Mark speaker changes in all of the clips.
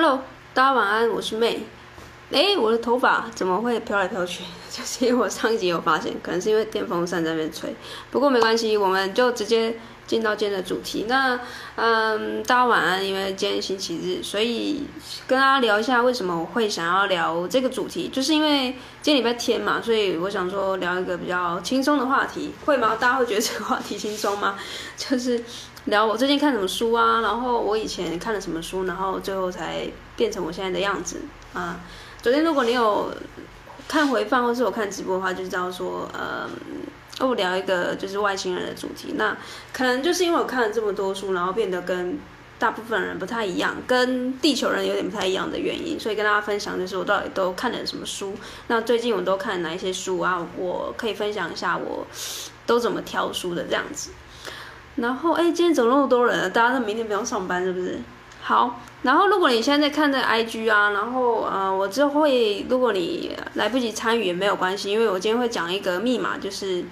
Speaker 1: Hello，大家晚安，我是 May。哎，我的头发怎么会飘来飘去？就是因为我上一集有发现，可能是因为电风扇在那边吹。不过没关系，我们就直接进到今天的主题。那嗯，大家晚安，因为今天星期日，所以跟大家聊一下为什么我会想要聊这个主题，就是因为今天礼拜天嘛，所以我想说聊一个比较轻松的话题，会吗？大家会觉得这个话题轻松吗？就是。聊我最近看什么书啊，然后我以前看了什么书，然后最后才变成我现在的样子啊。昨天如果你有看回放或是我看直播的话，就知道说，呃，我聊一个就是外星人的主题。那可能就是因为我看了这么多书，然后变得跟大部分人不太一样，跟地球人有点不太一样的原因，所以跟大家分享就是我到底都看了什么书。那最近我都看哪一些书啊？我可以分享一下我都怎么挑书的这样子。然后，哎，今天怎么那么多人？大家都明天不用上班，是不是？好，然后如果你现在在看这 IG 啊，然后呃，我之后会，如果你来不及参与也没有关系，因为我今天会讲一个密码，就是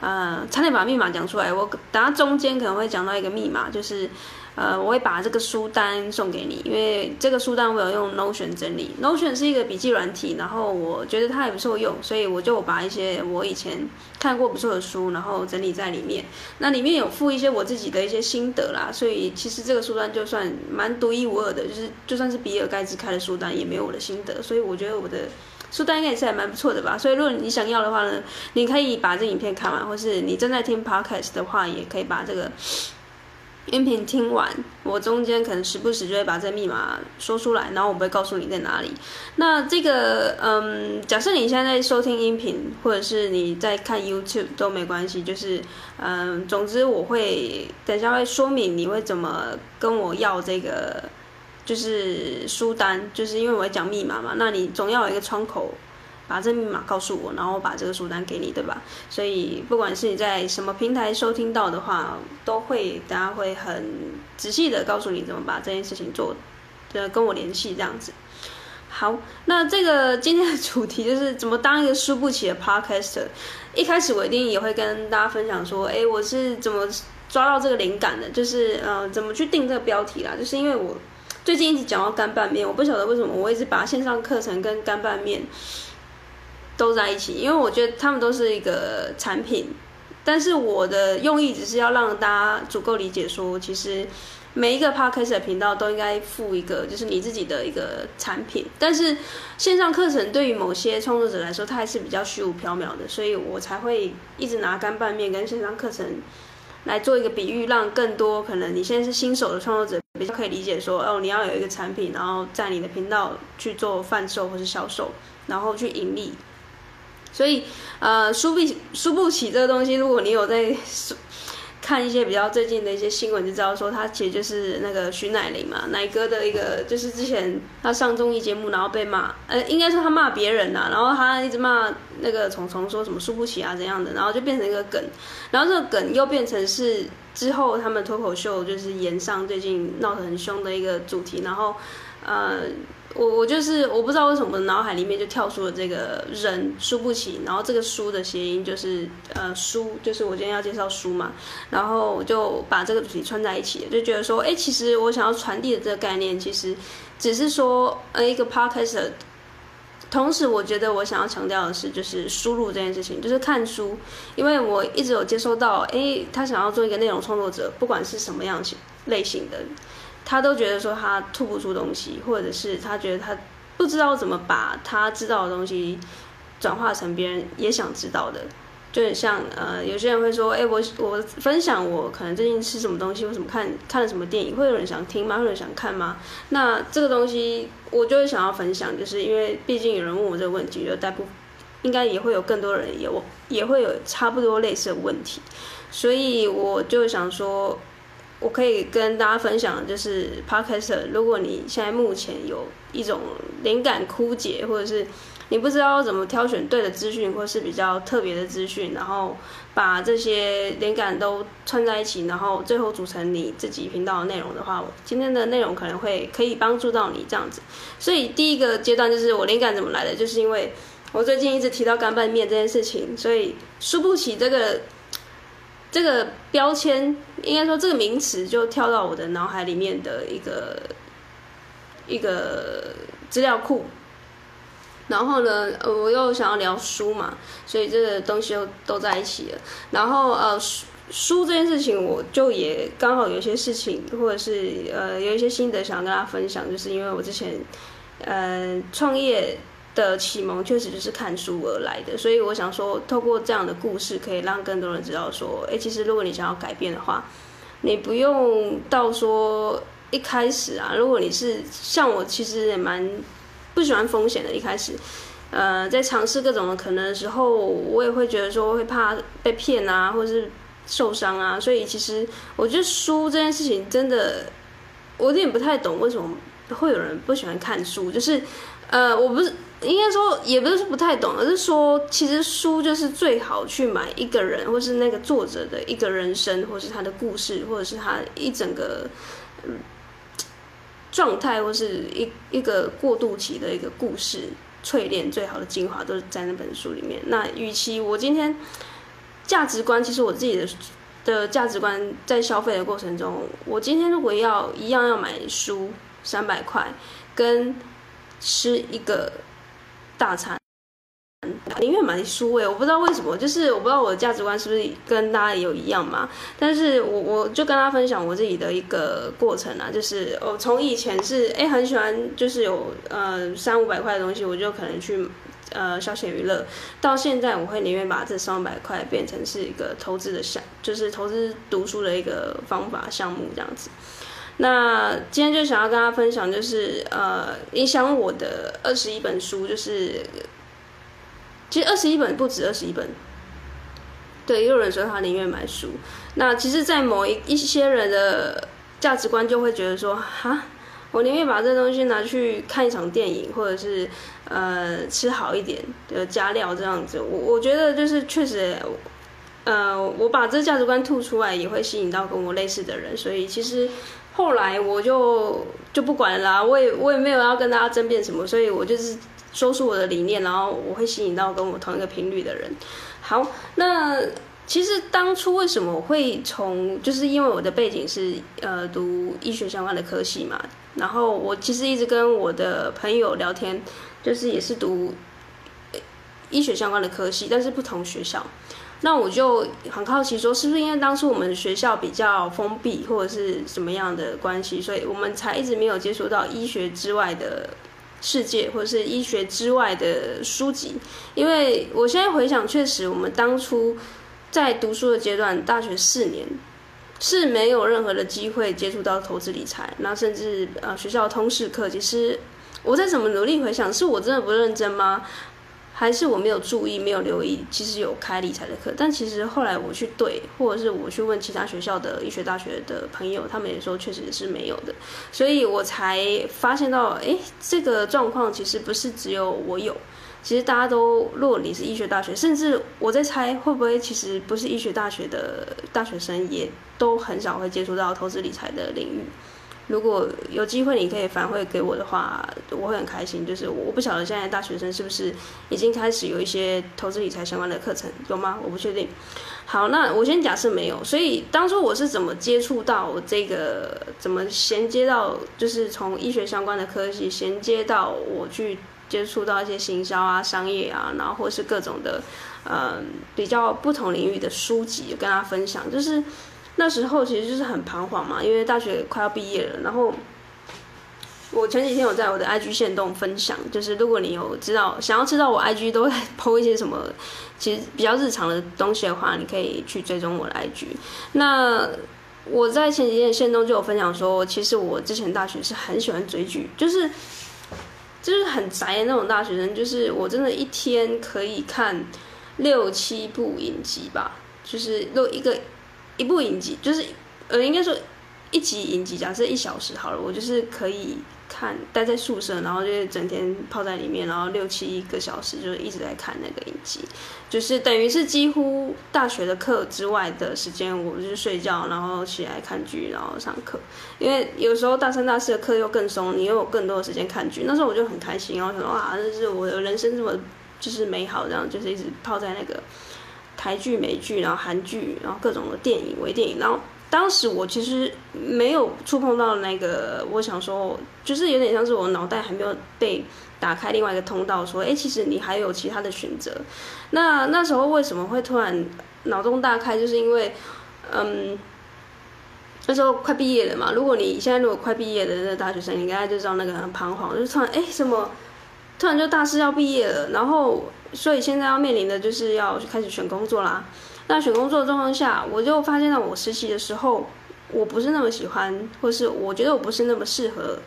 Speaker 1: 呃，差点把密码讲出来。我等下中间可能会讲到一个密码，就是。呃，我会把这个书单送给你，因为这个书单我有用 Notion 整理。Notion 是一个笔记软体，然后我觉得它也不错用，所以我就把一些我以前看过不错的书，然后整理在里面。那里面有附一些我自己的一些心得啦，所以其实这个书单就算蛮独一无二的，就是就算是比尔盖茨开的书单也没有我的心得，所以我觉得我的书单应该也是还蛮不错的吧。所以如果你想要的话呢，你可以把这影片看完，或是你正在听 Podcast 的话，也可以把这个。音频听完，我中间可能时不时就会把这密码说出来，然后我不会告诉你在哪里。那这个，嗯，假设你现在在收听音频，或者是你在看 YouTube 都没关系，就是，嗯，总之我会等下会说明你会怎么跟我要这个，就是书单，就是因为我会讲密码嘛，那你总要有一个窗口。把这密码告诉我，然后我把这个书单给你，对吧？所以不管是你在什么平台收听到的话，都会大家会很仔细的告诉你怎么把这件事情做，呃，跟我联系这样子。好，那这个今天的主题就是怎么当一个输不起的 podcaster。一开始我一定也会跟大家分享说，哎，我是怎么抓到这个灵感的，就是呃，怎么去定这个标题啦。就是因为我最近一直讲到干拌面，我不晓得为什么我一直把线上课程跟干拌面。都在一起，因为我觉得他们都是一个产品，但是我的用意只是要让大家足够理解说，其实每一个 podcast 的频道都应该附一个，就是你自己的一个产品。但是线上课程对于某些创作者来说，它还是比较虚无缥缈的，所以我才会一直拿干拌面跟线上课程来做一个比喻，让更多可能你现在是新手的创作者比较可以理解说，哦，你要有一个产品，然后在你的频道去做贩售或是销售，然后去盈利。所以，呃，输不起，输不起这个东西。如果你有在看一些比较最近的一些新闻，就知道说他其实就是那个徐乃麟嘛，乃哥的一个，就是之前他上综艺节目，然后被骂，呃，应该说他骂别人呐、啊，然后他一直骂那个虫虫说什么输不起啊怎样的，然后就变成一个梗，然后这个梗又变成是之后他们脱口秀就是炎上最近闹得很凶的一个主题，然后，呃。我我就是我不知道为什么脑海里面就跳出了这个人输不起，然后这个书的谐音就是呃书，就是我今天要介绍书嘛，然后我就把这个主题串在一起，就觉得说，哎，其实我想要传递的这个概念，其实只是说呃一个 podcast，同时我觉得我想要强调的是，就是输入这件事情，就是看书，因为我一直有接收到，哎，他想要做一个内容创作者，不管是什么样型类型的。他都觉得说他吐不出东西，或者是他觉得他不知道怎么把他知道的东西转化成别人也想知道的，就很像呃，有些人会说，哎，我我分享我可能最近吃什么东西，或什么看看了什么电影，会有人想听吗？会有人想看吗？那这个东西我就会想要分享，就是因为毕竟有人问我这个问题，就大部应该也会有更多人有也会有差不多类似的问题，所以我就想说。我可以跟大家分享的就是，Podcaster，如果你现在目前有一种灵感枯竭，或者是你不知道怎么挑选对的资讯，或是比较特别的资讯，然后把这些灵感都串在一起，然后最后组成你自己频道的内容的话，我今天的内容可能会可以帮助到你这样子。所以第一个阶段就是我灵感怎么来的，就是因为我最近一直提到干拌面这件事情，所以输不起这个。这个标签应该说这个名词就跳到我的脑海里面的一个一个资料库。然后呢，我又想要聊书嘛，所以这个东西又都在一起了。然后呃，书书这件事情，我就也刚好有些事情，或者是呃有一些心得想要跟大家分享，就是因为我之前呃创业的启蒙确实就是看书而来的，所以我想说，透过这样的故事，可以让更多人知道说，哎，其实如果你想要改变的话，你不用到说一开始啊，如果你是像我，其实也蛮。不喜欢风险的，一开始，呃，在尝试各种的可能的时候，我也会觉得说会怕被骗啊，或者是受伤啊，所以其实我觉得书这件事情真的，我有点不太懂为什么会有人不喜欢看书，就是，呃，我不是应该说也不是不太懂，而是说其实书就是最好去买一个人或是那个作者的一个人生，或是他的故事，或者是他一整个，状态或是一一个过渡期的一个故事淬炼，最好的精华都是在那本书里面。那与其我今天价值观，其实我自己的的价值观在消费的过程中，我今天如果要一样要买书三百块，跟吃一个大餐。宁愿买书诶，我不知道为什么，就是我不知道我的价值观是不是跟大家有一样嘛。但是我我就跟大家分享我自己的一个过程啊，就是我从以前是诶很喜欢，就是有呃三五百块的东西，我就可能去呃消遣娱乐，到现在我会宁愿把这三五百块变成是一个投资的项，就是投资读书的一个方法项目这样子。那今天就想要跟大家分享，就是呃影响我的二十一本书，就是。其实二十一本不止二十一本，对，也有人说他宁愿买书。那其实，在某一一些人的价值观就会觉得说，哈，我宁愿把这东西拿去看一场电影，或者是呃吃好一点的加料这样子。我我觉得就是确实，呃，我把这价值观吐出来，也会吸引到跟我类似的人。所以其实后来我就就不管了啦，我也我也没有要跟大家争辩什么，所以我就是。说出我的理念，然后我会吸引到跟我同一个频率的人。好，那其实当初为什么会从，就是因为我的背景是呃读医学相关的科系嘛，然后我其实一直跟我的朋友聊天，就是也是读医学相关的科系，但是不同学校。那我就很好奇，说是不是因为当初我们学校比较封闭，或者是什么样的关系，所以我们才一直没有接触到医学之外的。世界或者是医学之外的书籍，因为我现在回想，确实我们当初在读书的阶段，大学四年是没有任何的机会接触到投资理财，那甚至呃学校通识课，其实我再怎么努力回想，是我真的不认真吗？还是我没有注意，没有留意，其实有开理财的课，但其实后来我去对，或者是我去问其他学校的医学大学的朋友，他们也说确实是没有的，所以我才发现到，哎，这个状况其实不是只有我有，其实大家都，如果你是医学大学，甚至我在猜会不会其实不是医学大学的大学生，也都很少会接触到投资理财的领域。如果有机会，你可以反馈给我的话，我会很开心。就是我不晓得现在大学生是不是已经开始有一些投资理财相关的课程，有吗？我不确定。好，那我先假设没有。所以当初我是怎么接触到这个，怎么衔接到，就是从医学相关的科系衔接到我去接触到一些行销啊、商业啊，然后或是各种的，嗯，比较不同领域的书籍，跟大家分享，就是。那时候其实就是很彷徨嘛，因为大学快要毕业了。然后我前几天有在我的 IG 线动分享，就是如果你有知道想要知道我 IG 都在 po 一些什么，其实比较日常的东西的话，你可以去追踪我的 IG。那我在前几天的限动就有分享说，其实我之前大学是很喜欢追剧，就是就是很宅的那种大学生，就是我真的一天可以看六七部影集吧，就是都一个。一部影集就是，呃，应该说一集影集，假设一小时好了，我就是可以看，待在宿舍，然后就整天泡在里面，然后六七个小时就一直在看那个影集，就是等于是几乎大学的课之外的时间，我就是睡觉，然后起来看剧，然后上课。因为有时候大三、大四的课又更松，你又有更多的时间看剧，那时候我就很开心，然后想说哇，这是我的人生这么就是美好，这样就是一直泡在那个。台剧、美剧，然后韩剧，然后各种的电影、微电影，然后当时我其实没有触碰到那个，我想说，就是有点像是我脑袋还没有被打开另外一个通道，说，哎，其实你还有其他的选择。那那时候为什么会突然脑洞大开？就是因为，嗯，那时候快毕业了嘛。如果你现在如果快毕业的那大学生，你应该就知道那个很彷徨，就是突然，哎，什么，突然就大四要毕业了，然后所以现在要面临的就是要开始选工作啦。那选工作的状况下，我就发现到我实习的时候，我不是那么喜欢，或是我觉得我不是那么适合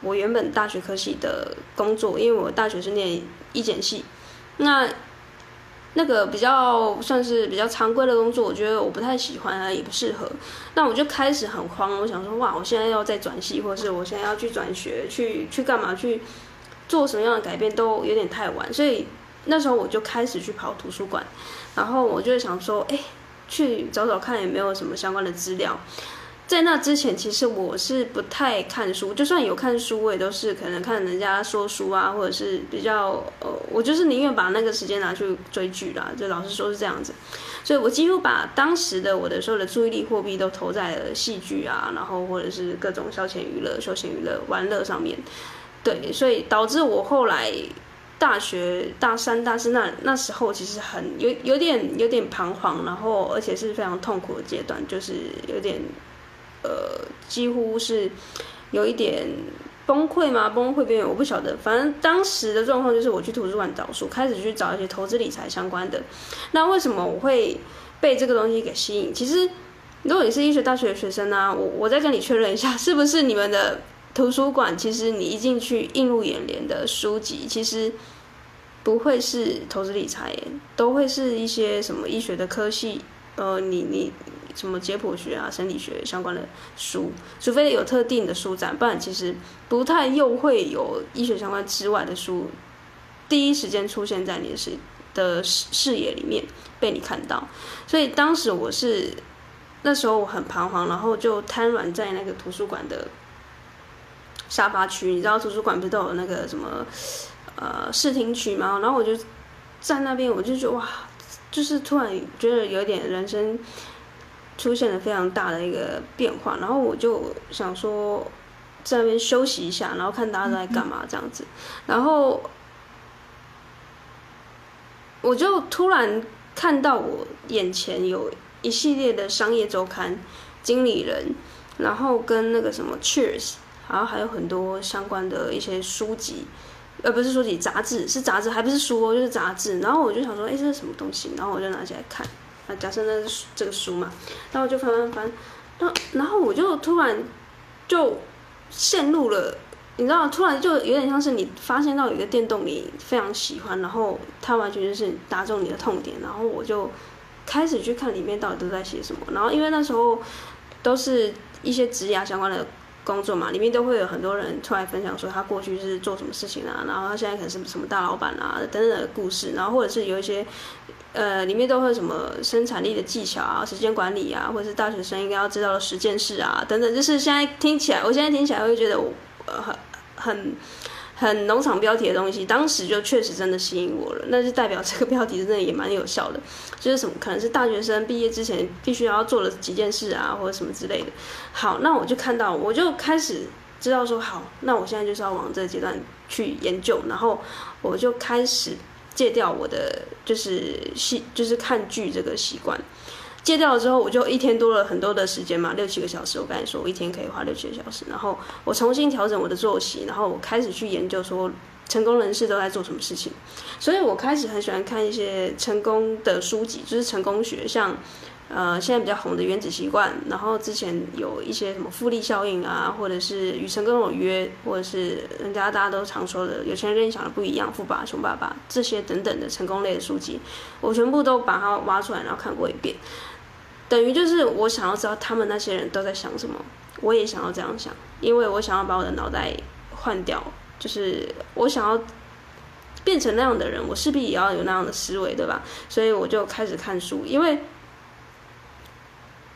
Speaker 1: 我原本大学科系的工作，因为我大学是念医检系，那那个比较算是比较常规的工作，我觉得我不太喜欢啊，也不适合。那我就开始很慌，我想说，哇，我现在要再转系，或是我现在要去转学，去去干嘛，去做什么样的改变，都有点太晚，所以。那时候我就开始去跑图书馆，然后我就想说，哎，去找找看有没有什么相关的资料。在那之前，其实我是不太看书，就算有看书，我也都是可能看人家说书啊，或者是比较呃，我就是宁愿把那个时间拿去追剧啦。就老实说是这样子，所以我几乎把当时的我的所有的注意力货币都投在了戏剧啊，然后或者是各种消遣娱乐、休闲娱乐、玩乐上面。对，所以导致我后来。大学大三、大四那那时候，其实很有有点有点彷徨，然后而且是非常痛苦的阶段，就是有点呃，几乎是有一点崩溃吗？崩溃边缘，我不晓得。反正当时的状况就是，我去图书馆找书，开始去找一些投资理财相关的。那为什么我会被这个东西给吸引？其实，如果你是医学大学的学生呢、我我再跟你确认一下，是不是你们的图书馆？其实你一进去映入眼帘的书籍，其实。不会是投资理财，都会是一些什么医学的科系，呃，你你什么解剖学啊、生理学相关的书，除非有特定的书展，不然其实不太又会有医学相关之外的书，第一时间出现在你的视的视视野里面被你看到。所以当时我是那时候我很彷徨，然后就瘫软在那个图书馆的沙发区，你知道图书馆不是都有那个什么？呃，视听区吗，然后我就在那边，我就觉得哇，就是突然觉得有点人生出现了非常大的一个变化，然后我就想说在那边休息一下，然后看大家都在干嘛这样子，然后我就突然看到我眼前有一系列的商业周刊、经理人，然后跟那个什么 Cheers，然后还有很多相关的一些书籍。而不是书籍，杂志是杂志，还不是书哦，就是杂志。然后我就想说，哎，这是什么东西？然后我就拿起来看。啊，假设那是这个书嘛，然后我就翻翻翻，然然后我就突然就陷入了，你知道，突然就有点像是你发现到一个电动你非常喜欢，然后它完全就是打中你的痛点，然后我就开始去看里面到底都在写什么。然后因为那时候都是一些职涯相关的。工作嘛，里面都会有很多人出来分享说他过去是做什么事情啊，然后他现在可能是什么大老板啊等等的故事，然后或者是有一些，呃，里面都会有什么生产力的技巧啊、时间管理啊，或者是大学生应该要知道的十件事啊等等，就是现在听起来，我现在听起来会觉得我呃很。很很农场标题的东西，当时就确实真的吸引我了。那就代表这个标题真的也蛮有效的，就是什么可能是大学生毕业之前必须要做的几件事啊，或者什么之类的。好，那我就看到，我就开始知道说，好，那我现在就是要往这个阶段去研究，然后我就开始戒掉我的就是习，就是看剧这个习惯。戒掉了之后，我就一天多了很多的时间嘛，六七个小时。我跟你说，我一天可以花六七个小时。然后我重新调整我的作息，然后我开始去研究说成功人士都在做什么事情。所以我开始很喜欢看一些成功的书籍，就是成功学，像呃现在比较红的《原子习惯》，然后之前有一些什么复利效应啊，或者是与成功有约，或者是人家大家都常说的有钱人跟你想的不一样，富爸爸穷爸爸这些等等的成功类的书籍，我全部都把它挖出来，然后看过一遍。等于就是我想要知道他们那些人都在想什么，我也想要这样想，因为我想要把我的脑袋换掉，就是我想要变成那样的人，我势必也要有那样的思维，对吧？所以我就开始看书，因为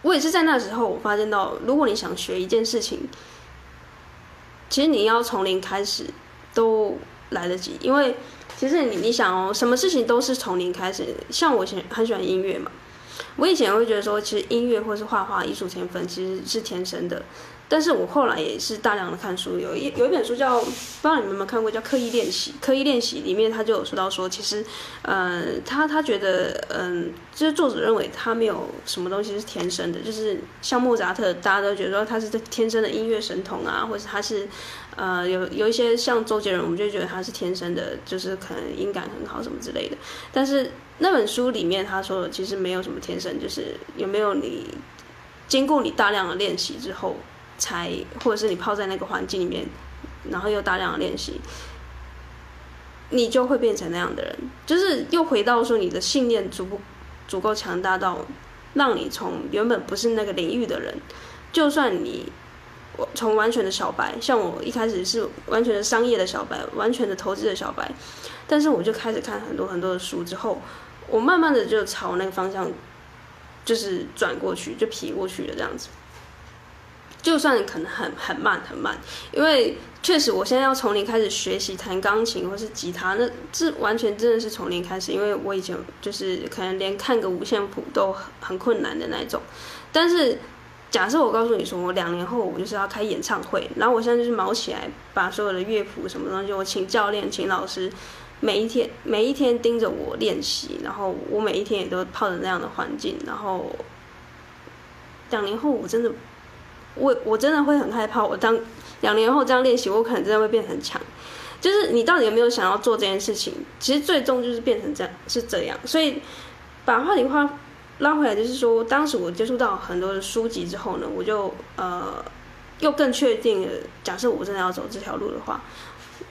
Speaker 1: 我也是在那时候，我发现到，如果你想学一件事情，其实你要从零开始都来得及，因为其实你你想哦，什么事情都是从零开始，像我喜很喜欢音乐嘛。我以前会觉得说，其实音乐或是画画艺术天分其实是天生的。但是我后来也是大量的看书，有一有一本书叫，不知道你们有没有看过，叫《刻意练习》。刻意练习里面他就有说到说，其实，呃，他他觉得，嗯，就是作者认为他没有什么东西是天生的，就是像莫扎特，大家都觉得说他是天生的音乐神童啊，或者他是，呃，有有一些像周杰伦，我们就觉得他是天生的，就是可能音感很好什么之类的。但是那本书里面他说的其实没有什么天生，就是有没有你经过你大量的练习之后。才，或者是你泡在那个环境里面，然后又大量的练习，你就会变成那样的人。就是又回到说，你的信念足不足够强大到，让你从原本不是那个领域的人，就算你我从完全的小白，像我一开始是完全的商业的小白，完全的投资的小白，但是我就开始看很多很多的书之后，我慢慢的就朝那个方向，就是转过去，就劈过去了这样子。就算可能很很慢很慢，因为确实我现在要从零开始学习弹钢琴或是吉他，那这完全真的是从零开始，因为我以前就是可能连看个五线谱都很困难的那种。但是假设我告诉你说，我两年后我就是要开演唱会，然后我现在就是卯起来，把所有的乐谱什么东西，我请教练、请老师，每一天每一天盯着我练习，然后我每一天也都泡着那样的环境，然后两年后我真的。我我真的会很害怕，我当两年后这样练习，我可能真的会变很强。就是你到底有没有想要做这件事情？其实最终就是变成这样，是这样。所以把话题话拉回来，就是说，当时我接触到很多的书籍之后呢，我就呃又更确定了，假设我真的要走这条路的话，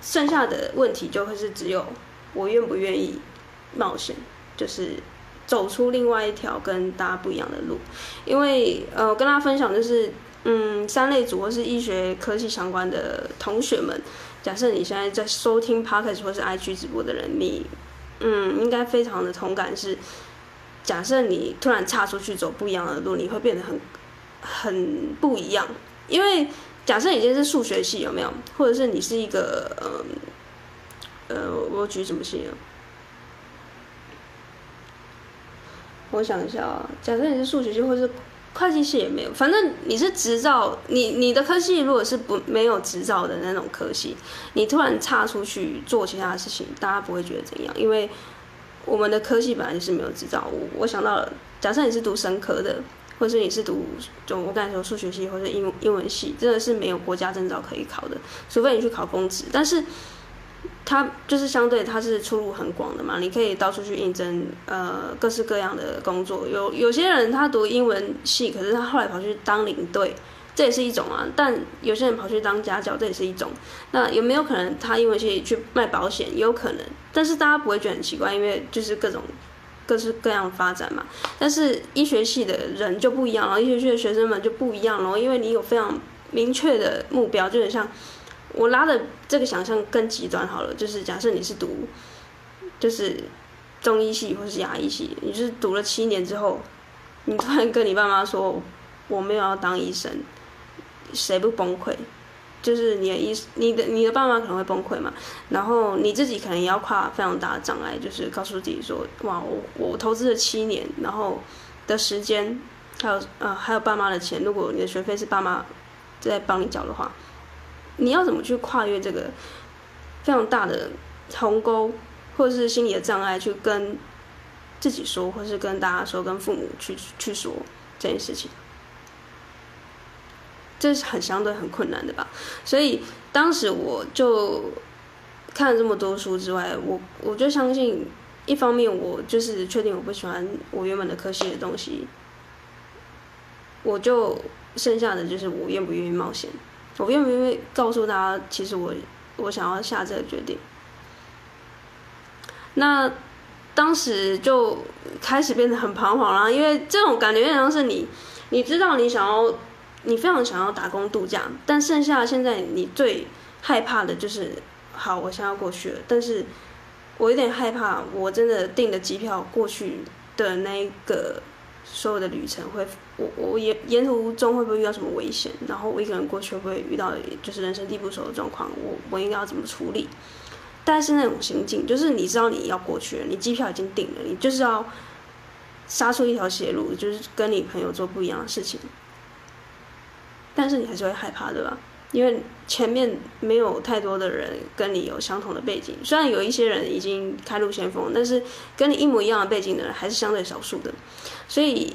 Speaker 1: 剩下的问题就会是只有我愿不愿意冒险，就是走出另外一条跟大家不一样的路。因为呃，我跟大家分享就是。嗯，三类组或是医学科技相关的同学们，假设你现在在收听 Podcast 或是 IG 直播的人，你嗯应该非常的同感是，假设你突然岔出去走不一样的路，你会变得很很不一样。因为假设你今天是数学系，有没有？或者是你是一个呃呃，我举什么系啊？我想一下啊，假设你是数学系，或是会计系也没有，反正你是执照，你你的科系如果是不没有执照的那种科系，你突然岔出去做其他的事情，大家不会觉得怎样，因为我们的科系本来就是没有执照。我我想到了，假设你是读生科的，或是你是读就我刚才说数学系或者英英文系，真的是没有国家证照可以考的，除非你去考公职，但是。它就是相对，它是出路很广的嘛，你可以到处去应征，呃，各式各样的工作。有有些人他读英文系，可是他后来跑去当领队，这也是一种啊。但有些人跑去当家教，这也是一种。那有没有可能他英文系去卖保险？也有可能，但是大家不会觉得很奇怪，因为就是各种各式各样发展嘛。但是医学系的人就不一样了，医学系的学生们就不一样了，因为你有非常明确的目标，就很像。我拉的这个想象更极端好了，就是假设你是读，就是中医系或是牙医系，你是读了七年之后，你突然跟你爸妈说我没有要当医生，谁不崩溃？就是你的医，你的你的爸妈可能会崩溃嘛，然后你自己可能也要跨非常大的障碍，就是告诉自己说，哇，我我投资了七年，然后的时间，还有呃还有爸妈的钱，如果你的学费是爸妈在帮你缴的话。你要怎么去跨越这个非常大的鸿沟，或者是心理的障碍，去跟自己说，或是跟大家说，跟父母去去说这件事情，这是很相对很困难的吧？所以当时我就看了这么多书之外，我我就相信，一方面我就是确定我不喜欢我原本的科系的东西，我就剩下的就是我愿不愿意冒险。我愿不愿意告诉大家，其实我我想要下这个决定。那当时就开始变得很彷徨啦，因为这种感觉有点像是你，你知道你想要，你非常想要打工度假，但剩下现在你最害怕的就是，好，我想要过去了，但是我有点害怕，我真的订的机票过去的那一个。所有的旅程会，我我沿沿途中会不会遇到什么危险？然后我一个人过去会不会遇到就是人生地不熟的状况？我我应该要怎么处理？但是那种心境，就是你知道你要过去了，你机票已经订了，你就是要杀出一条血路，就是跟你朋友做不一样的事情。但是你还是会害怕，对吧？因为前面没有太多的人跟你有相同的背景，虽然有一些人已经开路先锋，但是跟你一模一样的背景的人还是相对少数的，所以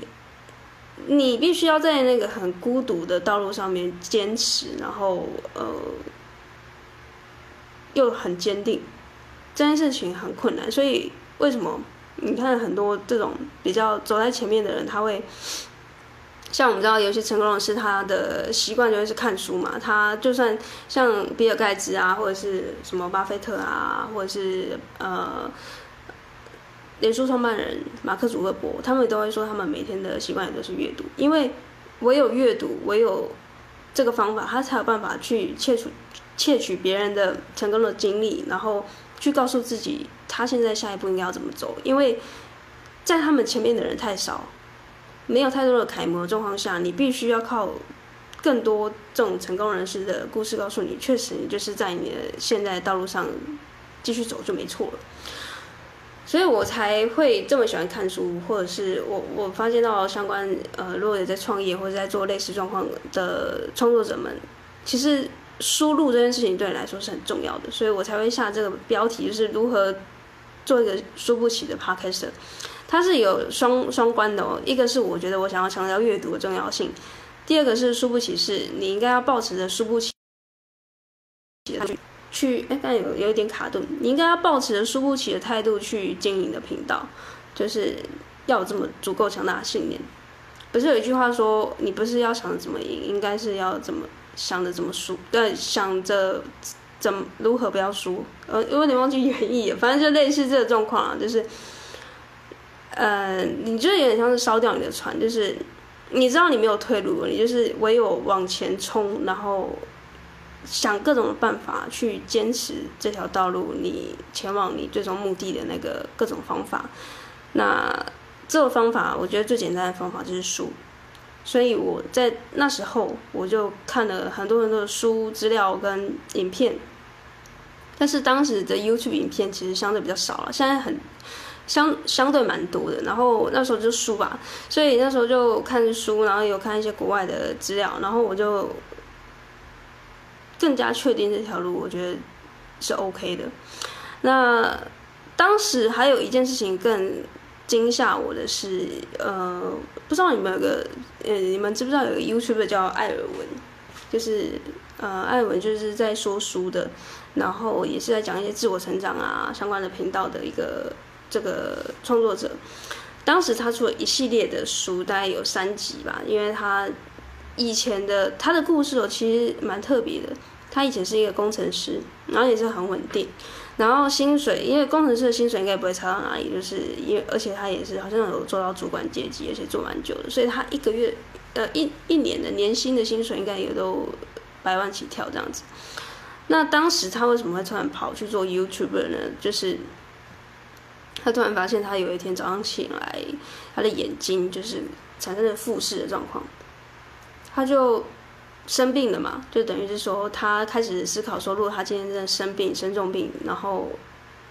Speaker 1: 你必须要在那个很孤独的道路上面坚持，然后呃又很坚定，这件事情很困难。所以为什么你看很多这种比较走在前面的人，他会？像我们知道，有些成功人士，他的习惯就是看书嘛。他就算像比尔盖茨啊，或者是什么巴菲特啊，或者是呃，脸书创办人马克·祖克伯，他们都会说，他们每天的习惯也都是阅读，因为唯有阅读，唯有这个方法，他才有办法去窃取窃取别人的成功的经历，然后去告诉自己他现在下一步应该要怎么走，因为在他们前面的人太少。没有太多的楷模的状况下，你必须要靠更多这种成功人士的故事告诉你，确实你就是在你的现在道路上继续走就没错了。所以我才会这么喜欢看书，或者是我我发现到相关呃，如果有在创业或者在做类似状况的创作者们，其实输入这件事情对你来说是很重要的，所以我才会下这个标题，就是如何做一个输不起的 p o d c a s t。它是有双双关的哦，一个是我觉得我想要强调阅读的重要性，第二个是输不起，是你应该要抱持着输不起的态度去，哎，但有有一点卡顿，你应该要抱持着输不起的态度去经营的频道，就是要有这么足够强大的信念。不是有一句话说，你不是要想着怎么赢，应该是要怎么想着怎么输，对，想着怎么如何不要输，呃，因为你忘记原意，反正就类似这个状况啊，就是。呃，你就有点像是烧掉你的船，就是你知道你没有退路，你就是唯有往前冲，然后想各种办法去坚持这条道路，你前往你最终目的的那个各种方法。那这个方法，我觉得最简单的方法就是书。所以我在那时候我就看了很多很多的书、资料跟影片，但是当时的 YouTube 影片其实相对比较少了，现在很。相相对蛮多的，然后那时候就书吧，所以那时候就看书，然后有看一些国外的资料，然后我就更加确定这条路，我觉得是 OK 的。那当时还有一件事情更惊吓我的是，呃，不知道你们有个，呃，你们知不知道有个 YouTube 叫艾尔文，就是呃，艾尔文就是在说书的，然后也是在讲一些自我成长啊相关的频道的一个。这个创作者，当时他出了一系列的书，大概有三集吧。因为他以前的他的故事哦，其实蛮特别的。他以前是一个工程师，然后也是很稳定，然后薪水，因为工程师的薪水应该不会差到哪里，就是因为而且他也是好像有做到主管阶级，而且做蛮久的，所以他一个月呃一一年的年薪的薪水应该也都百万起跳这样子。那当时他为什么会突然跑去做 YouTuber 呢？就是。他突然发现，他有一天早上醒来，他的眼睛就是产生了复视的状况，他就生病了嘛，就等于是说，他开始思考说，如果他今天真的生病、生重病，然后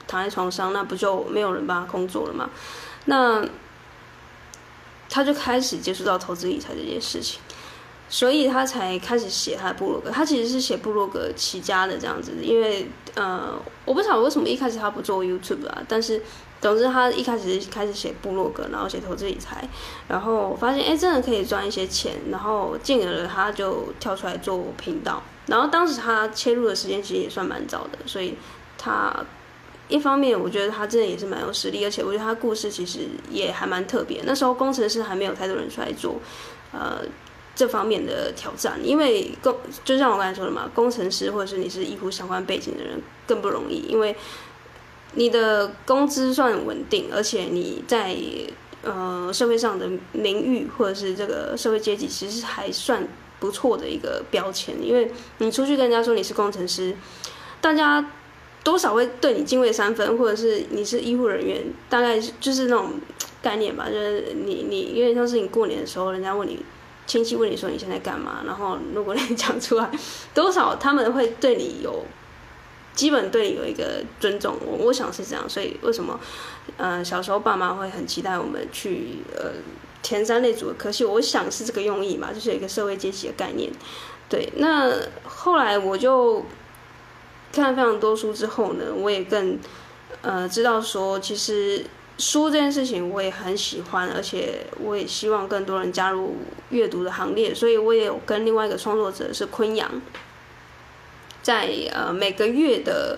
Speaker 1: 躺在床上，那不就没有人帮他工作了吗？那他就开始接触到投资理财这件事情，所以他才开始写他的部落格。他其实是写部落格起家的这样子，因为呃，我不晓得为什么一开始他不做 YouTube 啊，但是。总之，他一开始开始写部落格，然后写投资理财，然后发现哎，真的可以赚一些钱，然后进而他就跳出来做频道。然后当时他切入的时间其实也算蛮早的，所以他一方面我觉得他真的也是蛮有实力，而且我觉得他故事其实也还蛮特别。那时候工程师还没有太多人出来做，呃，这方面的挑战，因为工就像我刚才说的嘛，工程师或者是你是医护相关背景的人更不容易，因为。你的工资算稳定，而且你在呃社会上的名誉或者是这个社会阶级，其实还算不错的一个标签。因为你出去跟人家说你是工程师，大家多少会对你敬畏三分，或者是你是医护人员，大概就是那种概念吧。就是你你因为像是你过年的时候，人家问你亲戚问你说你现在干嘛，然后如果你讲出来，多少他们会对你有。基本对你有一个尊重，我我想是这样，所以为什么，呃，小时候爸妈会很期待我们去呃填三类组的科系，我想是这个用意嘛，就是有一个社会阶级的概念。对，那后来我就看了非常多书之后呢，我也更呃知道说，其实书这件事情我也很喜欢，而且我也希望更多人加入阅读的行列，所以我也有跟另外一个创作者是昆阳。在呃每个月的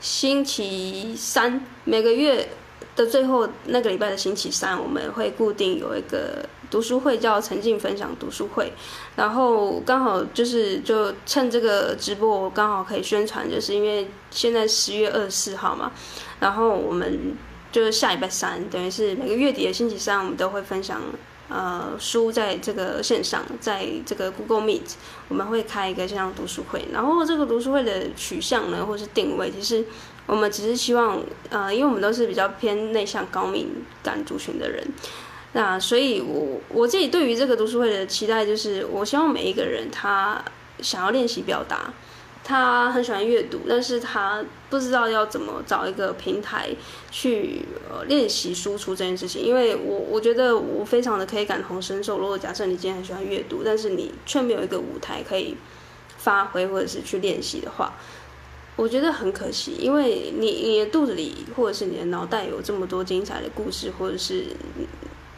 Speaker 1: 星期三，每个月的最后那个礼拜的星期三，我们会固定有一个读书会，叫沉浸分享读书会。然后刚好就是就趁这个直播，我刚好可以宣传，就是因为现在十月二十四号嘛，然后我们就是下礼拜三，等于是每个月底的星期三，我们都会分享。呃，书在这个线上，在这个 Google Meet，我们会开一个线上读书会。然后这个读书会的取向呢，或是定位，其实我们只是希望，呃，因为我们都是比较偏内向、高敏感族群的人，那所以我我自己对于这个读书会的期待，就是我希望每一个人他想要练习表达。他很喜欢阅读，但是他不知道要怎么找一个平台去呃练习输出这件事情。因为我我觉得我非常的可以感同身受。如果假设你今天很喜欢阅读，但是你却没有一个舞台可以发挥或者是去练习的话，我觉得很可惜。因为你你的肚子里或者是你的脑袋有这么多精彩的故事，或者是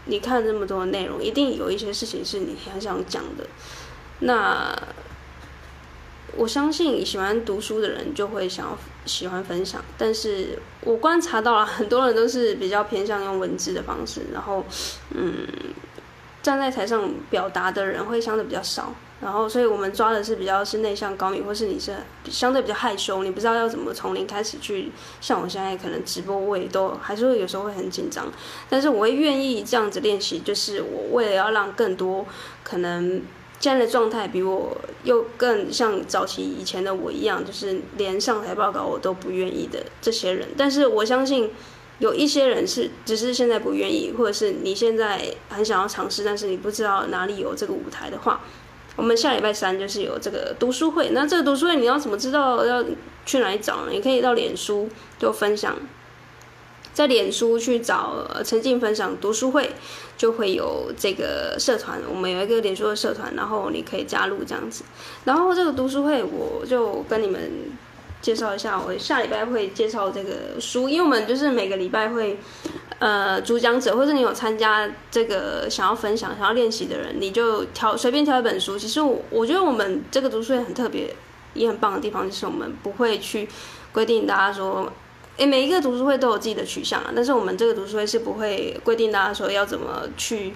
Speaker 1: 你看这么多的内容，一定有一些事情是你很想讲的。那。我相信喜欢读书的人就会想要喜欢分享，但是我观察到了很多人都是比较偏向用文字的方式，然后，嗯，站在台上表达的人会相对比较少，然后，所以我们抓的是比较是内向高敏，或是你是相对比较害羞，你不知道要怎么从零开始去，像我现在可能直播我也都还是会有时候会很紧张，但是我会愿意这样子练习，就是我为了要让更多可能。现在的状态比我又更像早期以前的我一样，就是连上台报告我都不愿意的这些人。但是我相信有一些人是只是现在不愿意，或者是你现在很想要尝试，但是你不知道哪里有这个舞台的话，我们下礼拜三就是有这个读书会。那这个读书会你要怎么知道要去哪里找呢？你可以到脸书就分享。在脸书去找陈静分享读书会，就会有这个社团。我们有一个脸书的社团，然后你可以加入这样子。然后这个读书会，我就跟你们介绍一下。我下礼拜会介绍这个书，因为我们就是每个礼拜会，呃，主讲者或者你有参加这个想要分享、想要练习的人，你就挑随便挑一本书。其实我我觉得我们这个读书会很特别，也很棒的地方，就是我们不会去规定大家说。诶，每一个读书会都有自己的取向啊，但是我们这个读书会是不会规定大家说要怎么去，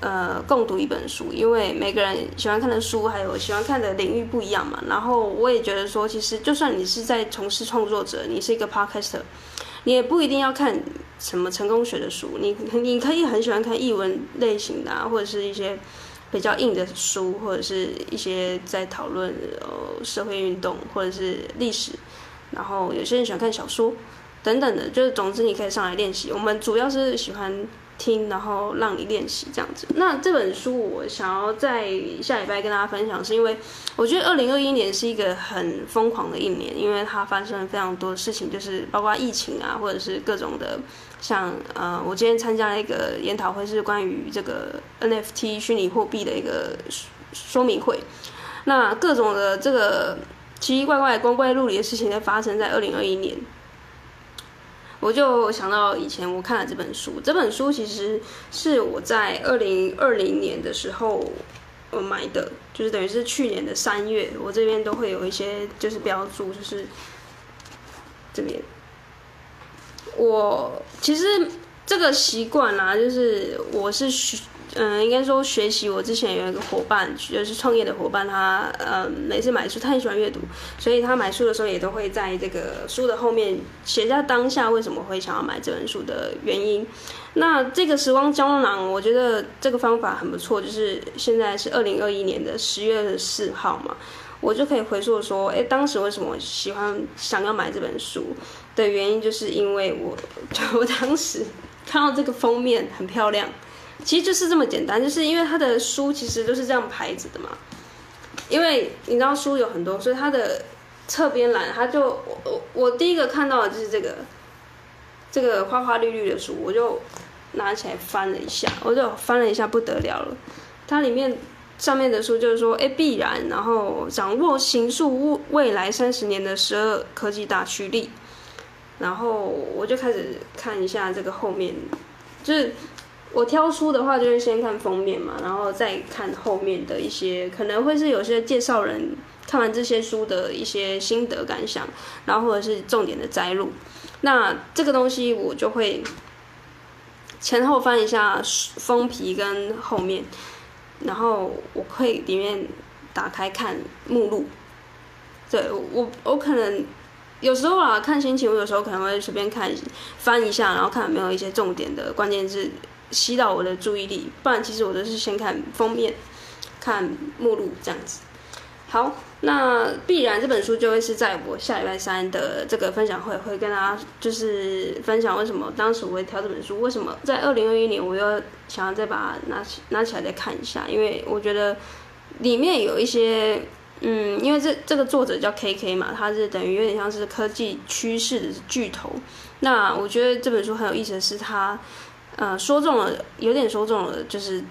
Speaker 1: 呃，共读一本书，因为每个人喜欢看的书还有喜欢看的领域不一样嘛。然后我也觉得说，其实就算你是在从事创作者，你是一个 podcaster，你也不一定要看什么成功学的书，你你可以很喜欢看译文类型的啊，或者是一些比较硬的书，或者是一些在讨论呃社会运动或者是历史。然后有些人喜欢看小说，等等的，就是总之你可以上来练习。我们主要是喜欢听，然后让你练习这样子。那这本书我想要在下礼拜跟大家分享，是因为我觉得二零二一年是一个很疯狂的一年，因为它发生了非常多的事情，就是包括疫情啊，或者是各种的，像呃，我今天参加了一个研讨会，是关于这个 NFT 虚拟货币的一个说明会，那各种的这个。奇奇怪怪、光怪陆离的事情在发生在二零二一年，我就想到以前我看了这本书。这本书其实是我在二零二零年的时候我买的，就是等于是去年的三月。我这边都会有一些就是标注，就是这边。我其实这个习惯啊，就是我是学。嗯，应该说学习。我之前有一个伙伴，就是创业的伙伴，他嗯每次买书，他很喜欢阅读，所以他买书的时候也都会在这个书的后面写下当下为什么会想要买这本书的原因。那这个时光胶囊，我觉得这个方法很不错。就是现在是二零二一年的十月四号嘛，我就可以回溯说，哎，当时为什么喜欢想要买这本书的原因，就是因为我就 我当时看到这个封面很漂亮。其实就是这么简单，就是因为他的书其实都是这样排着的嘛。因为你知道书有很多，所以他的侧边栏，他就我我我第一个看到的就是这个这个花花绿绿的书，我就拿起来翻了一下，我就翻了一下不得了了，它里面上面的书就是说，哎，必然，然后掌握形塑未来三十年的十二科技大驱力，然后我就开始看一下这个后面，就是。我挑书的话，就是先看封面嘛，然后再看后面的一些，可能会是有些介绍人看完这些书的一些心得感想，然后或者是重点的摘录。那这个东西我就会前后翻一下封皮跟后面，然后我会里面打开看目录。对，我我可能有时候啊看心情，我有时候可能会随便看翻一下，然后看有没有一些重点的关键字。吸到我的注意力，不然其实我都是先看封面，看目录这样子。好，那必然这本书就会是在我下礼拜三的这个分享会，会跟大家就是分享为什么当时我会挑这本书，为什么在二零二一年我又想要再把它拿起拿起来再看一下，因为我觉得里面有一些，嗯，因为这这个作者叫 KK 嘛，他是等于有点像是科技趋势的巨头。那我觉得这本书很有意思的是他。呃，说中了，有点说中了，就是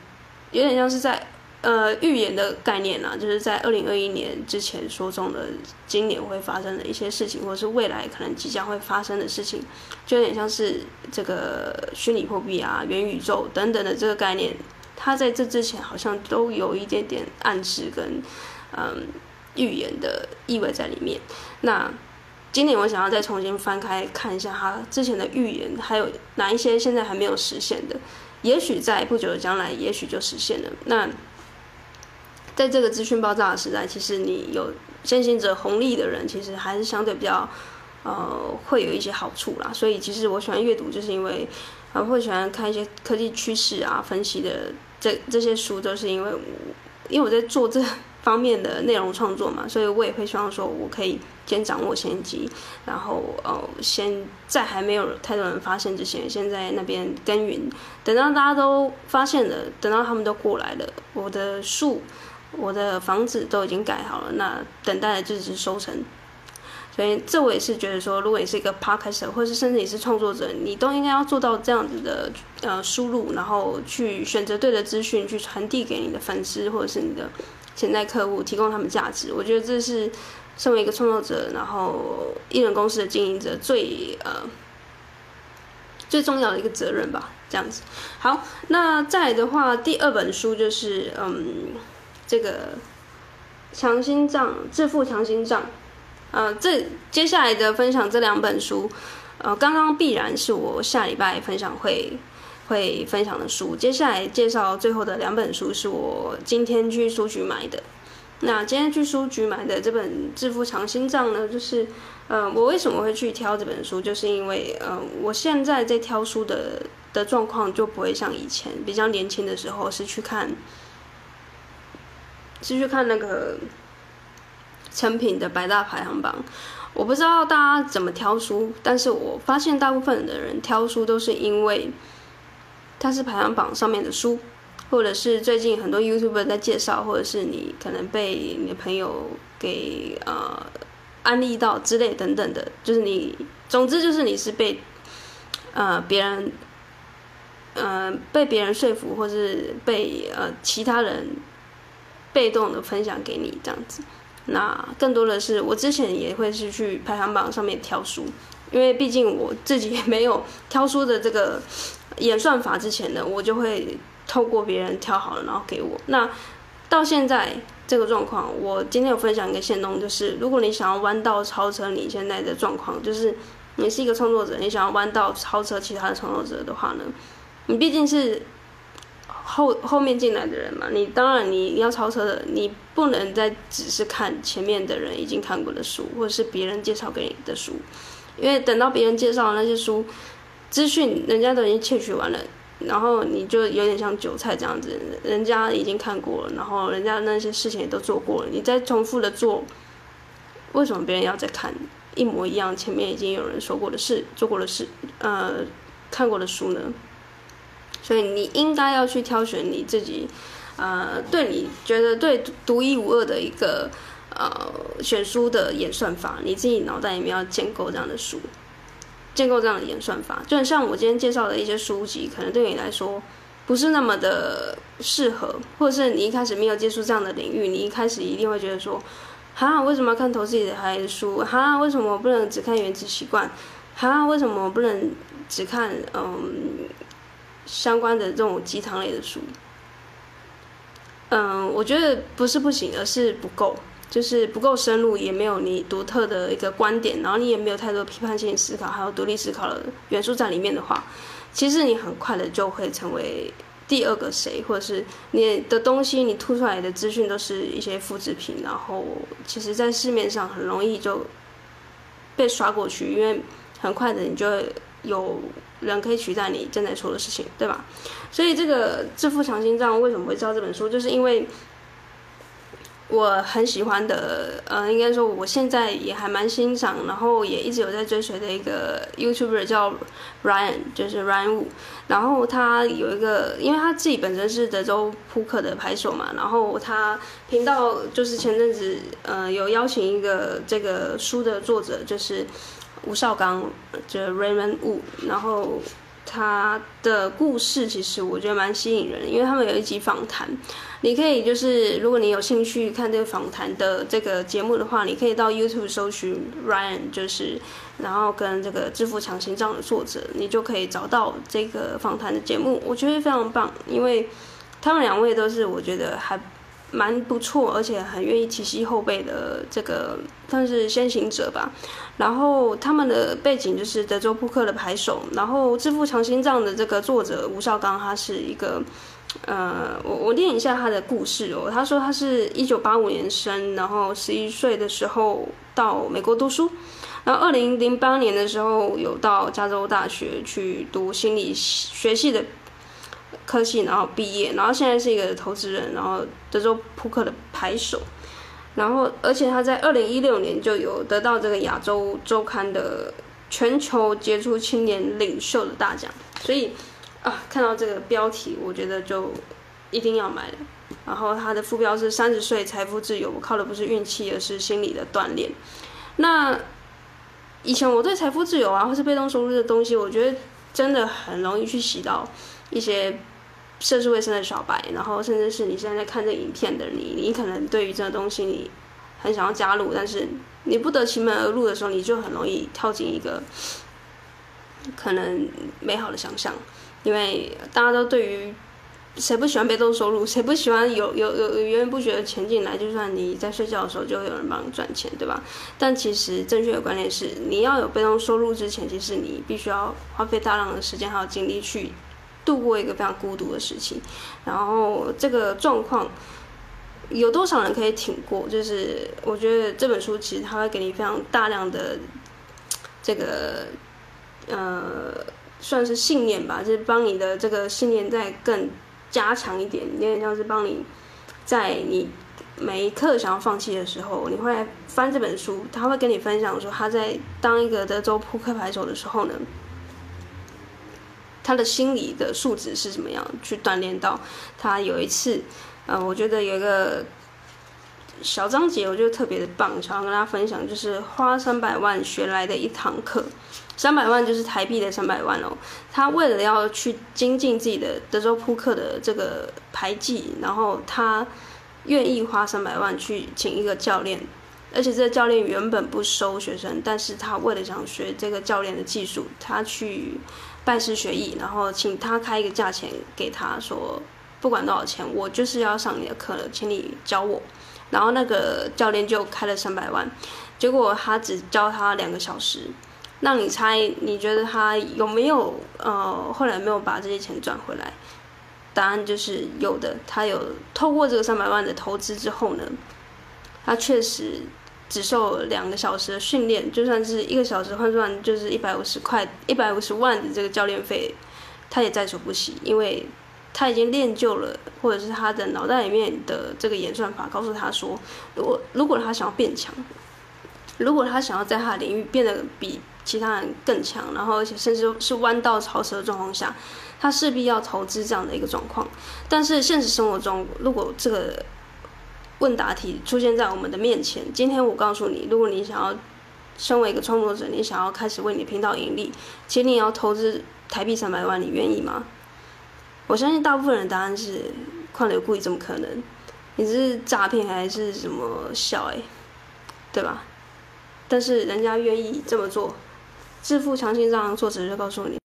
Speaker 1: 有点像是在呃预言的概念啊，就是在二零二一年之前说中了今年会发生的一些事情，或者是未来可能即将会发生的事情，就有点像是这个虚拟货币啊、元宇宙等等的这个概念，它在这之前好像都有一点点暗示跟嗯预言的意味在里面。那今年我想要再重新翻开看一下他之前的预言，还有哪一些现在还没有实现的，也许在不久的将来，也许就实现了。那在这个资讯爆炸的时代，其实你有先行者红利的人，其实还是相对比较呃会有一些好处啦。所以其实我喜欢阅读，就是因为呃会喜欢看一些科技趋势啊分析的这这些书，都是因为我因为我在做这方面的内容创作嘛，所以我也会希望说我可以。先掌握先机，然后呃，先在还没有太多人发现之前，先在那边耕耘。等到大家都发现了，等到他们都过来了，我的树、我的房子都已经盖好了，那等待的就是收成。所以这我也是觉得说，如果你是一个 podcaster，或者是甚至你是创作者，你都应该要做到这样子的呃输入，然后去选择对的资讯，去传递给你的粉丝或者是你的潜在客户，提供他们价值。我觉得这是。身为一个创作者，然后艺人公司的经营者，最呃最重要的一个责任吧，这样子。好，那再的话，第二本书就是嗯，这个强心脏致富强心脏，呃，这接下来的分享这两本书，呃，刚刚必然是我下礼拜分享会会分享的书，接下来介绍最后的两本书是我今天去书局买的。那今天去书局买的这本《致富长心脏》呢，就是，呃，我为什么会去挑这本书，就是因为，呃，我现在在挑书的的状况就不会像以前比较年轻的时候是去看，是去看那个成品的百大排行榜。我不知道大家怎么挑书，但是我发现大部分的人挑书都是因为它是排行榜上面的书。或者是最近很多 YouTuber 在介绍，或者是你可能被你的朋友给呃安利到之类等等的，就是你，总之就是你是被呃别人呃被别人说服，或是被呃其他人被动的分享给你这样子。那更多的是我之前也会是去排行榜上面挑书，因为毕竟我自己没有挑书的这个演算法之前呢，我就会。透过别人挑好了，然后给我。那到现在这个状况，我今天有分享一个线动，就是如果你想要弯道超车，你现在的状况就是你是一个创作者，你想要弯道超车其他的创作者的话呢，你毕竟是后后面进来的人嘛，你当然你要超车的，你不能再只是看前面的人已经看过的书，或者是别人介绍给你的书，因为等到别人介绍的那些书资讯，人家都已经窃取完了。然后你就有点像韭菜这样子，人家已经看过了，然后人家那些事情也都做过了，你再重复的做，为什么别人要再看一模一样？前面已经有人说过的事、做过的事、呃，看过的书呢？所以你应该要去挑选你自己，呃，对你觉得对独一无二的一个呃选书的演算法，你自己脑袋里面要建构这样的书，建构这样的演算法。就像我今天介绍的一些书籍，可能对你来说不是那么的适合，或者是你一开始没有接触这样的领域，你一开始一定会觉得说，哈，为什么要看投资理财的书？哈，为什么我不能只看原子习惯？哈，为什么我不能只看嗯相关的这种鸡汤类的书？嗯，我觉得不是不行，而是不够，就是不够深入，也没有你独特的一个观点，然后你也没有太多批判性思考，还有独立思考的元素在里面的话，其实你很快的就会成为第二个谁，或者是你的东西，你吐出来的资讯都是一些复制品，然后其实在市面上很容易就被刷过去，因为。很快的，你就有人可以取代你正在说的事情，对吧？所以这个《致富强心脏》为什么会知道这本书，就是因为我很喜欢的，呃，应该说我现在也还蛮欣赏，然后也一直有在追随的一个 YouTuber 叫 Ryan，就是 Ryan Wu。然后他有一个，因为他自己本身是德州扑克的牌手嘛，然后他频道就是前阵子呃有邀请一个这个书的作者，就是。吴绍刚，就是 Raymond Wu，然后他的故事其实我觉得蛮吸引人，因为他们有一集访谈，你可以就是如果你有兴趣看这个访谈的这个节目的话，你可以到 YouTube 搜寻 Ryan，就是然后跟这个《致富强心脏》的作者，你就可以找到这个访谈的节目，我觉得非常棒，因为他们两位都是我觉得还。蛮不错，而且很愿意提携后辈的这个算是先行者吧。然后他们的背景就是德州扑克的牌手。然后《致富强心脏》的这个作者吴绍刚，他是一个，呃，我我念一下他的故事哦。他说他是一九八五年生，然后十一岁的时候到美国读书，然后二零零八年的时候有到加州大学去读心理学系的。科系，然后毕业，然后现在是一个投资人，然后德州扑克的牌手，然后而且他在二零一六年就有得到这个亚洲周刊的全球杰出青年领袖的大奖，所以啊，看到这个标题，我觉得就一定要买了。然后他的副标是三十岁财富自由，我靠的不是运气，而是心理的锻炼。那以前我对财富自由啊，或是被动收入的东西，我觉得真的很容易去洗到一些。涉世未深的小白，然后甚至是你现在在看这影片的你，你可能对于这个东西你很想要加入，但是你不得其门而入的时候，你就很容易跳进一个可能美好的想象，因为大家都对于谁不喜欢被动收入，谁不喜欢有有有源源不绝的钱进来，就算你在睡觉的时候就会有人帮你赚钱，对吧？但其实正确的观念是，你要有被动收入之前，其实你必须要花费大量的时间还有精力去。度过一个非常孤独的时期，然后这个状况有多少人可以挺过？就是我觉得这本书其实它会给你非常大量的这个呃，算是信念吧，就是帮你的这个信念再更加强一点，有点像是帮你在你每一刻想要放弃的时候，你会翻这本书，他会跟你分享说他在当一个德州扑克牌手的时候呢。他的心理的素质是怎么样去锻炼到？他有一次，呃，我觉得有一个小章节，我觉得特别的棒，想要跟大家分享，就是花三百万学来的一堂课。三百万就是台币的三百万哦。他为了要去精进自己的德州扑克的这个牌技，然后他愿意花三百万去请一个教练，而且这个教练原本不收学生，但是他为了想学这个教练的技术，他去。拜师学艺，然后请他开一个价钱给他说，不管多少钱，我就是要上你的课了，请你教我。然后那个教练就开了三百万，结果他只教他两个小时。那你猜，你觉得他有没有呃后来没有把这些钱赚回来？答案就是有的，他有透过这个三百万的投资之后呢，他确实。只受两个小时的训练，就算是一个小时换算就是一百五十块、一百五十万的这个教练费，他也在所不惜，因为他已经练就了，或者是他的脑袋里面的这个演算法告诉他说，如果如果他想要变强，如果他想要在他的领域变得比其他人更强，然后而且甚至是弯道超车的状况下，他势必要投资这样的一个状况。但是现实生活中，如果这个问答题出现在我们的面前。今天我告诉你，如果你想要身为一个创作者，你想要开始为你频道盈利，其实你要投资台币三百万，你愿意吗？我相信大部分人答案是，矿流故意怎么可能？你是诈骗还是什么小哎，对吧？但是人家愿意这么做，致富强心脏，作者就告诉你。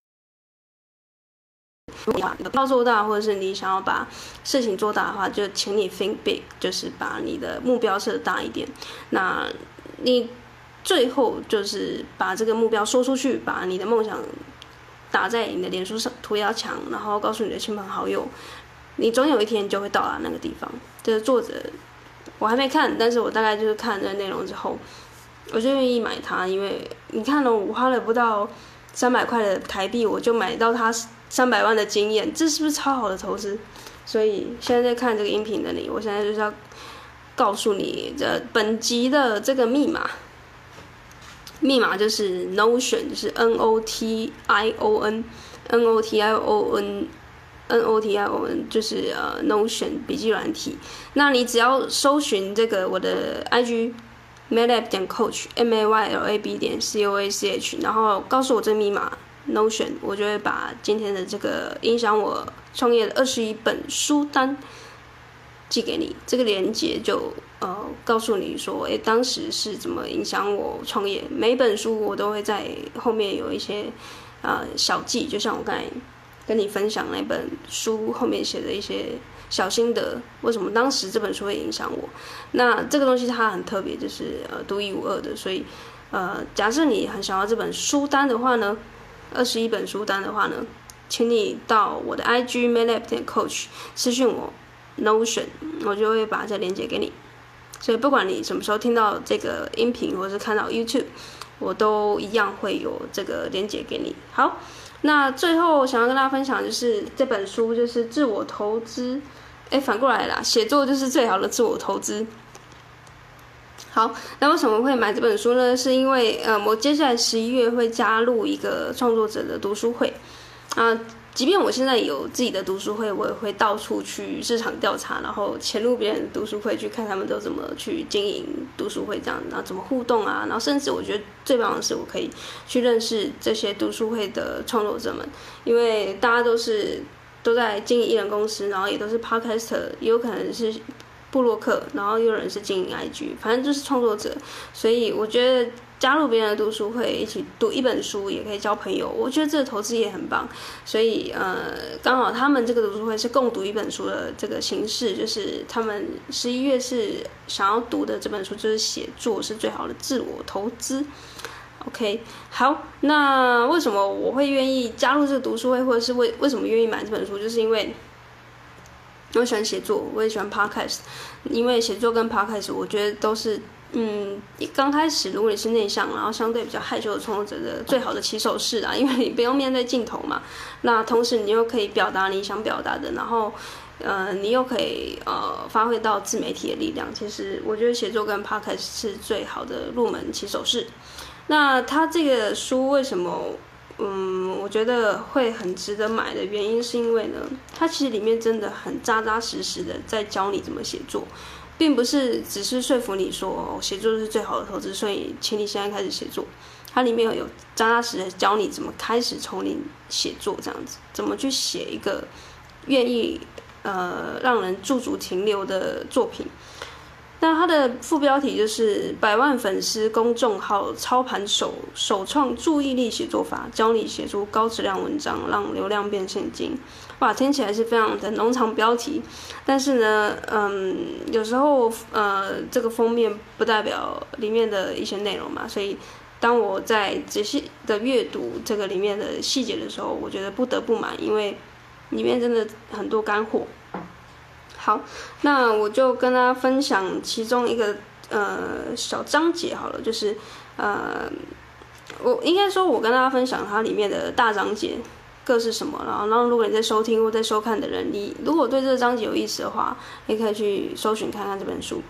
Speaker 1: 你要做大，或者是你想要把事情做大的话，就请你 think big，就是把你的目标设大一点。那你最后就是把这个目标说出去，把你的梦想打在你的脸书上涂鸦墙，然后告诉你的亲朋好友，你总有一天就会到达那个地方。这个作者我还没看，但是我大概就是看这内容之后，我就愿意买它，因为你看了，我花了不到三百块的台币，我就买到它。三百万的经验，这是不是超好的投资？所以现在在看这个音频的你，我现在就是要告诉你这本集的这个密码，密码就是 Notion，就是 N O T I O N，N O T I O N，N O T I O N，就是呃 Notion 笔记软体。那你只要搜寻这个我的 IG Maylab 点 Coach，M A Y L A B 点 C O A C H，然后告诉我这密码。Notion，我就会把今天的这个影响我创业的二十一本书单寄给你。这个链接就呃告诉你说，诶，当时是怎么影响我创业。每本书我都会在后面有一些呃小记，就像我刚才跟你分享那本书后面写的一些小心得，为什么当时这本书会影响我？那这个东西它很特别，就是呃独一无二的。所以呃，假设你很想要这本书单的话呢？二十一本书单的话呢，请你到我的 IG Maylab 点 Coach 私信我 Notion，我就会把这链接给你。所以不管你什么时候听到这个音频，或是看到 YouTube，我都一样会有这个链接给你。好，那最后想要跟大家分享就是这本书，就是自我投资。哎，反过来啦，写作就是最好的自我投资。好，那为什么会买这本书呢？是因为，呃，我接下来十一月会加入一个创作者的读书会，啊，即便我现在有自己的读书会，我也会到处去市场调查，然后潜入别人读书会去看他们都怎么去经营读书会，这样，然后怎么互动啊，然后甚至我觉得最棒的是，我可以去认识这些读书会的创作者们，因为大家都是都在经营艺人公司，然后也都是 podcaster，也有可能是。部落客，然后又有人是经营 IG，反正就是创作者，所以我觉得加入别人的读书会，一起读一本书，也可以交朋友。我觉得这个投资也很棒，所以呃，刚好他们这个读书会是共读一本书的这个形式，就是他们十一月是想要读的这本书，就是写作是最好的自我投资。OK，好，那为什么我会愿意加入这个读书会，或者是为为什么愿意买这本书，就是因为。我喜欢写作，我也喜欢 podcast，因为写作跟 podcast，我觉得都是，嗯，刚开始如果你是内向，然后相对比较害羞的创作者的最好的起手式啊，因为你不用面对镜头嘛，那同时你又可以表达你想表达的，然后，呃，你又可以呃发挥到自媒体的力量。其实我觉得写作跟 podcast 是最好的入门起手式。那他这个书为什么？嗯，我觉得会很值得买的原因是因为呢，它其实里面真的很扎扎实实的在教你怎么写作，并不是只是说服你说哦，写作是最好的投资，所以请你现在开始写作。它里面有扎扎实实教你怎么开始从零写作这样子，怎么去写一个愿意呃让人驻足停留的作品。那它的副标题就是“百万粉丝公众号操盘手首创注意力写作法，教你写出高质量文章，让流量变现金”。哇，听起来是非常的农场标题，但是呢，嗯，有时候呃，这个封面不代表里面的一些内容嘛，所以当我在仔细的阅读这个里面的细节的时候，我觉得不得不买，因为里面真的很多干货。好，那我就跟大家分享其中一个呃小章节好了，就是呃，我应该说，我跟大家分享它里面的大章节各是什么，然后，然后如果你在收听或在收看的人，你如果对这个章节有意思的话，你可以去搜寻看看这本书。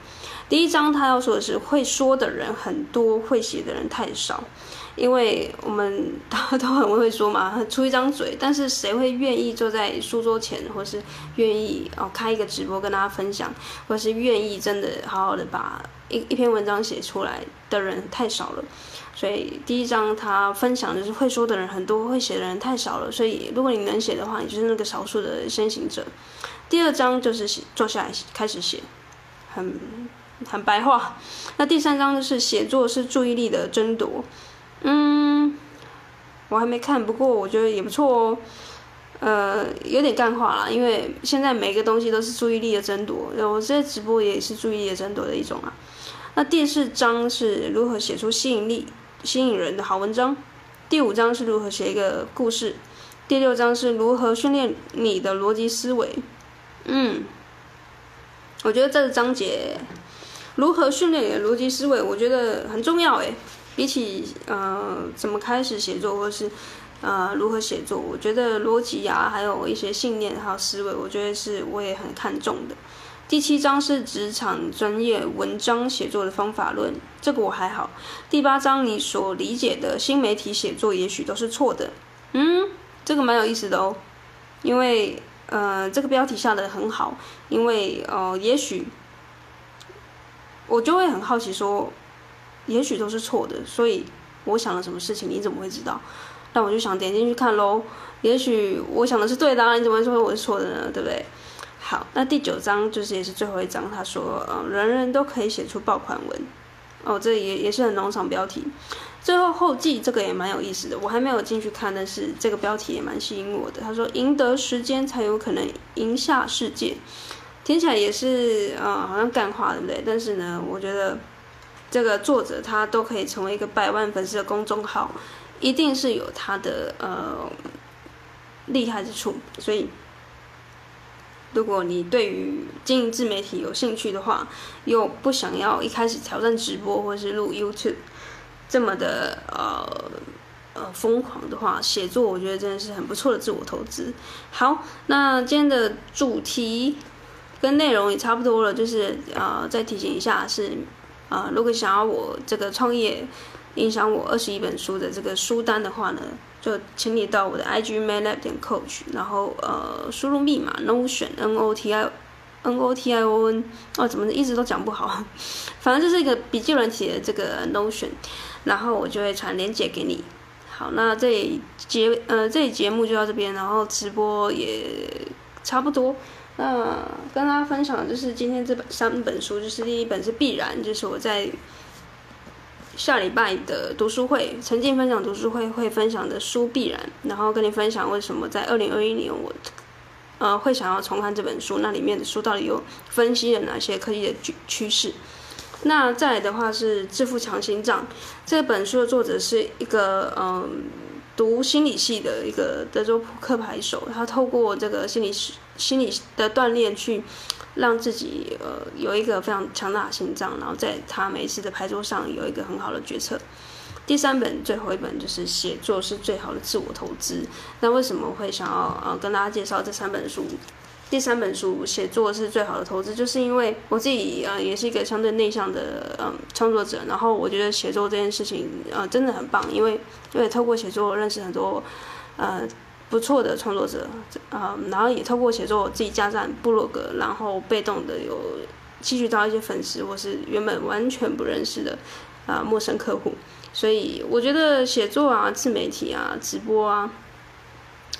Speaker 1: 第一章他要说的是，会说的人很多，会写的人太少。因为我们大家都很会说嘛，出一张嘴，但是谁会愿意坐在书桌前，或是愿意哦开一个直播跟大家分享，或是愿意真的好好的把一一篇文章写出来的人太少了。所以第一章他分享的是会说的人很多，会写的人太少了。所以如果你能写的话，你就是那个少数的先行者。第二章就是写，坐下来开始写，很很白话。那第三章就是写作是注意力的争夺。嗯，我还没看，不过我觉得也不错哦。呃，有点干话啦，因为现在每个东西都是注意力的争夺。我这直播也是注意力的争夺的一种啊。那第四章是如何写出吸引力、吸引人的好文章。第五章是如何写一个故事。第六章是如何训练你的逻辑思维。嗯，我觉得这个章节如何训练你的逻辑思维，我觉得很重要诶。比起呃怎么开始写作，或是呃如何写作，我觉得逻辑啊，还有一些信念还有思维，我觉得是我也很看重的。第七章是职场专业文章写作的方法论，这个我还好。第八章你所理解的新媒体写作也许都是错的，嗯，这个蛮有意思的哦，因为。呃，这个标题下的很好，因为呃，也许我就会很好奇说，也许都是错的，所以我想了什么事情，你怎么会知道？那我就想点进去看喽。也许我想的是对的啊，你怎么会说我是错的呢？对不对？好，那第九章就是也是最后一章，他说，呃，人人都可以写出爆款文，哦，这也也是很农场标题。最后后记这个也蛮有意思的，我还没有进去看，但是这个标题也蛮吸引我的。他说：“赢得时间才有可能赢下世界。”听起来也是啊、好像干话对不对？但是呢，我觉得这个作者他都可以成为一个百万粉丝的公众号，一定是有他的呃厉害之处。所以，如果你对于经营自媒体有兴趣的话，又不想要一开始挑战直播或是录 YouTube。这么的呃呃疯狂的话，写作我觉得真的是很不错的自我投资。好，那今天的主题跟内容也差不多了，就是呃再提醒一下是啊、如果想要我这个创业影响我二十一本书的这个书单的话呢，就请你到我的 IG manlab 点 coach，然后呃输入密码 notion n o t i n o t i o n 哦，怎么一直都讲不好，反正就是一个笔记软体的这个 notion。然后我就会传链接给你。好，那这节呃这节目就到这边，然后直播也差不多。那跟大家分享就是今天这本三本书，就是第一本是必然，就是我在下礼拜的读书会，沉浸分享读书会会分享的书必然，然后跟你分享为什么在二零二一年我呃会想要重看这本书，那里面的书到底有分析了哪些科技的趋趋势。那再来的话是《致富强心脏》这本书的作者是一个嗯，读心理系的一个德州扑克牌手，他透过这个心理心理的锻炼去让自己呃有一个非常强大的心脏，然后在他每一次的牌桌上有一个很好的决策。第三本最后一本就是写作是最好的自我投资。那为什么会想要呃跟大家介绍这三本书？第三本书写作是最好的投资，就是因为我自己呃也是一个相对内向的嗯创作者，然后我觉得写作这件事情呃真的很棒，因为因为透过写作认识很多呃不错的创作者啊、然后也透过写作我自己加赞部落格，然后被动的有吸取到一些粉丝或是原本完全不认识的啊、陌生客户，所以我觉得写作啊、自媒体啊、直播啊，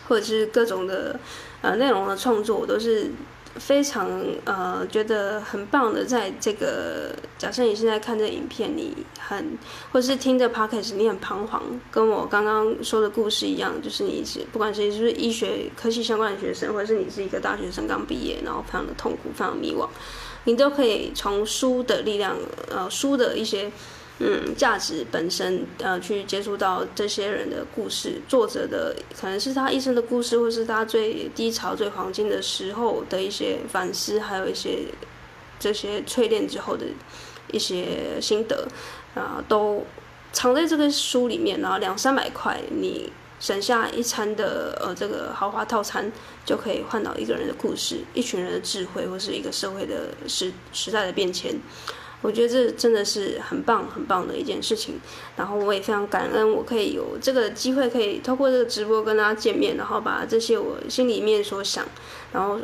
Speaker 1: 或者是各种的。呃，内容的创作我都是非常呃觉得很棒的。在这个假设你现在看这影片，你很或是听着 podcast，你很彷徨，跟我刚刚说的故事一样，就是你是不管是是不是医学科系相关的学生，或者是你是一个大学生刚毕业，然后非常的痛苦，非常迷惘，你都可以从书的力量，呃，书的一些。嗯，价值本身，呃，去接触到这些人的故事，作者的可能是他一生的故事，或是他最低潮、最黄金的时候的一些反思，还有一些这些淬炼之后的一些心得，啊，都藏在这个书里面。然后两三百块，你省下一餐的呃这个豪华套餐，就可以换到一个人的故事，一群人的智慧，或是一个社会的时时代的变迁。我觉得这真的是很棒很棒的一件事情。然后我也非常感恩，我可以有这个机会，可以透过这个直播跟大家见面，然后把这些我心里面所想，然后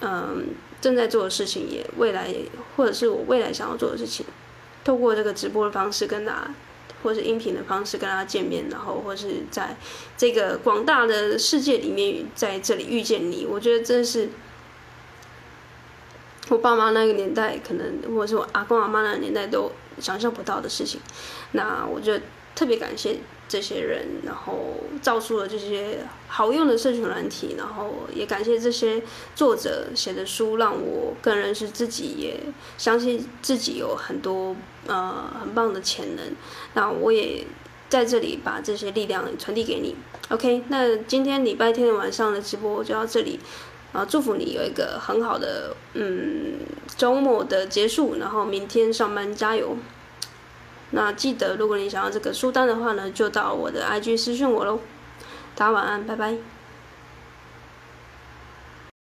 Speaker 1: 嗯正在做的事情，也未来或者是我未来想要做的事情，透过这个直播的方式跟大家。或是音频的方式跟大家见面，然后或是在这个广大的世界里面，在这里遇见你，我觉得真是我爸妈那个年代，可能或者是我阿公阿妈那个年代都想象不到的事情。那我就特别感谢。这些人，然后造出了这些好用的社群软体，然后也感谢这些作者写的书，让我更认识自己，也相信自己有很多呃很棒的潜能。那我也在这里把这些力量传递给你。OK，那今天礼拜天晚上的直播就到这里，啊，祝福你有一个很好的嗯周末的结束，然后明天上班加油。那记得，如果你想要这个书单的话呢，就到我的 IG 私讯我喽。大家晚安，拜拜。